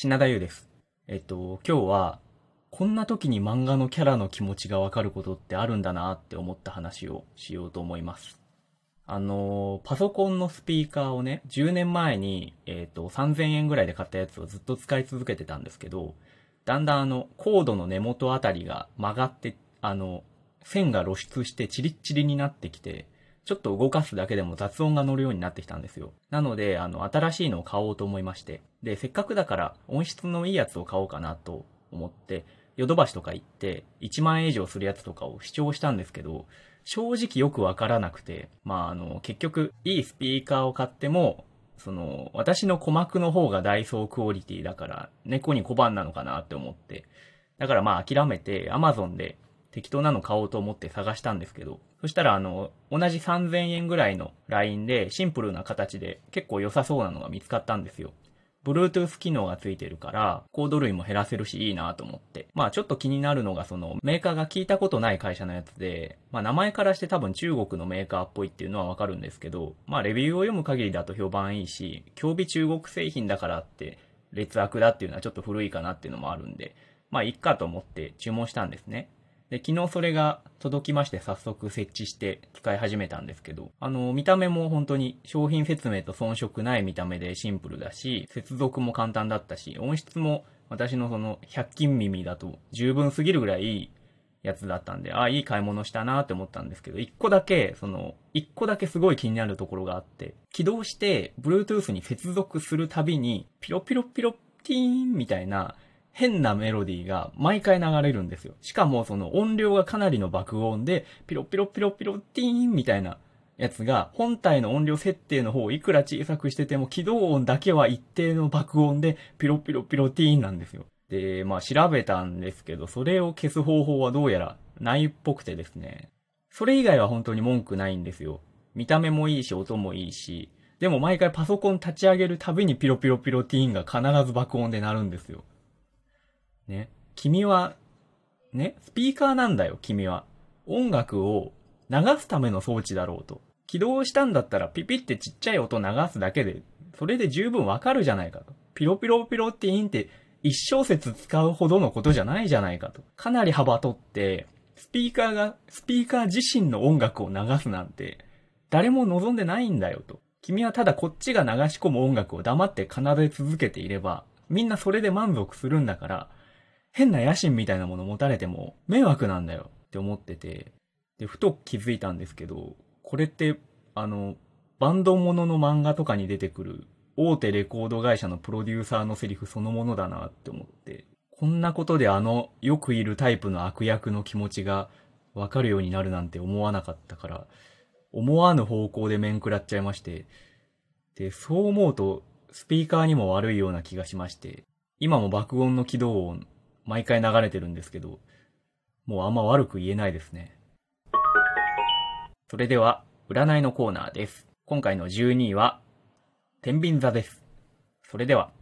品田優です。えっと、今日は、こんな時に漫画のキャラの気持ちがわかることってあるんだなって思った話をしようと思います。あの、パソコンのスピーカーをね、10年前に、えっと、3000円ぐらいで買ったやつをずっと使い続けてたんですけど、だんだんあの、コードの根元あたりが曲がって、あの、線が露出してチリッチリになってきて、ちょっと動かすだけでも雑音が乗るようになってきたんですよ。なので、あの、新しいのを買おうと思いまして。で、せっかくだから音質のいいやつを買おうかなと思って、ヨドバシとか行って、1万円以上するやつとかを視聴したんですけど、正直よくわからなくて、まあ、あの、結局、いいスピーカーを買っても、その、私の鼓膜の方がダイソークオリティだから、猫に小判なのかなって思って。だからまあ諦めて、アマゾンで適当なの買おうと思って探したんですけど、そしたらあの、同じ3000円ぐらいのラインでシンプルな形で結構良さそうなのが見つかったんですよ。Bluetooth 機能がついてるから、コード類も減らせるしいいなと思って。まあちょっと気になるのがそのメーカーが聞いたことない会社のやつで、まあ名前からして多分中国のメーカーっぽいっていうのはわかるんですけど、まあレビューを読む限りだと評判いいし、競技中国製品だからって劣悪だっていうのはちょっと古いかなっていうのもあるんで、まあいっかと思って注文したんですね。で、昨日それが届きまして早速設置して使い始めたんですけど、あの、見た目も本当に商品説明と遜色ない見た目でシンプルだし、接続も簡単だったし、音質も私のその100均耳だと十分すぎるぐらいいいやつだったんで、ああ、いい買い物したなって思ったんですけど、一個だけ、その、一個だけすごい気になるところがあって、起動して、Bluetooth に接続するたびに、ピロピロピロティーンみたいな、変なメロディーが毎回流れるんですよ。しかもその音量がかなりの爆音で、ピロピロピロピロティーンみたいなやつが、本体の音量設定の方をいくら小さくしてても、起動音だけは一定の爆音で、ピロピロピロティーンなんですよ。で、まあ調べたんですけど、それを消す方法はどうやらないっぽくてですね。それ以外は本当に文句ないんですよ。見た目もいいし、音もいいし。でも毎回パソコン立ち上げるたびにピロピロピロティーンが必ず爆音で鳴るんですよ。ね。君は、ね、スピーカーなんだよ、君は。音楽を流すための装置だろうと。起動したんだったらピピってちっちゃい音流すだけで、それで十分わかるじゃないかと。ピロピロピロティーンって一小節使うほどのことじゃないじゃないかと。かなり幅取って、スピーカーが、スピーカー自身の音楽を流すなんて、誰も望んでないんだよと。君はただこっちが流し込む音楽を黙って奏で続けていれば、みんなそれで満足するんだから、変な野心みたいなもの持たれても迷惑なんだよって思ってて、で、ふと気づいたんですけど、これって、あの、バンドものの漫画とかに出てくる大手レコード会社のプロデューサーのセリフそのものだなって思って、こんなことであのよくいるタイプの悪役の気持ちがわかるようになるなんて思わなかったから、思わぬ方向で面食らっちゃいまして、で、そう思うとスピーカーにも悪いような気がしまして、今も爆音の起動音毎回流れてるんですけど、もうあんま悪く言えないですね。それでは、占いのコーナーです。今回の12位は、天秤座です。それでは。